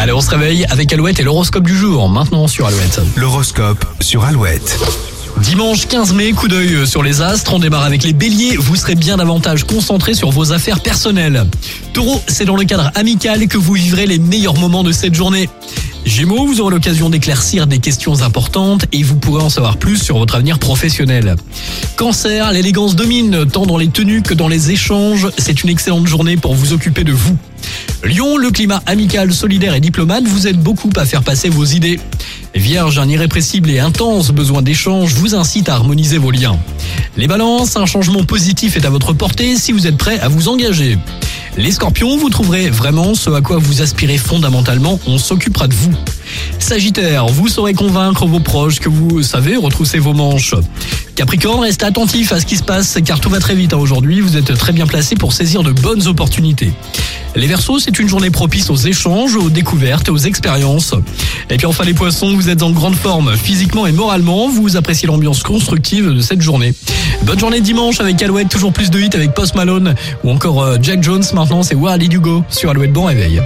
Allez, on se réveille avec Alouette et l'horoscope du jour, maintenant sur Alouette. L'horoscope sur Alouette. Dimanche 15 mai, coup d'œil sur les astres. On démarre avec les béliers. Vous serez bien davantage concentré sur vos affaires personnelles. Taureau, c'est dans le cadre amical que vous vivrez les meilleurs moments de cette journée. Gémeaux, vous aurez l'occasion d'éclaircir des questions importantes et vous pourrez en savoir plus sur votre avenir professionnel. Cancer, l'élégance domine tant dans les tenues que dans les échanges. C'est une excellente journée pour vous occuper de vous. Lyon, le climat amical, solidaire et diplomate vous aide beaucoup à faire passer vos idées. Vierge, un irrépressible et intense besoin d'échange vous incite à harmoniser vos liens. Les balances, un changement positif est à votre portée si vous êtes prêt à vous engager. Les scorpions, vous trouverez vraiment ce à quoi vous aspirez fondamentalement, on s'occupera de vous. Sagittaire, vous saurez convaincre vos proches que vous savez retrousser vos manches. Capricorne, restez attentif à ce qui se passe car tout va très vite hein, aujourd'hui, vous êtes très bien placé pour saisir de bonnes opportunités. Les Verseaux, c'est une journée propice aux échanges, aux découvertes, aux expériences. Et puis enfin les Poissons, vous êtes en grande forme physiquement et moralement, vous appréciez l'ambiance constructive de cette journée. Bonne journée dimanche avec Alouette, toujours plus de hits avec Post Malone ou encore euh, Jack Jones maintenant, c'est Where Did You Go sur Alouette Bon Réveil.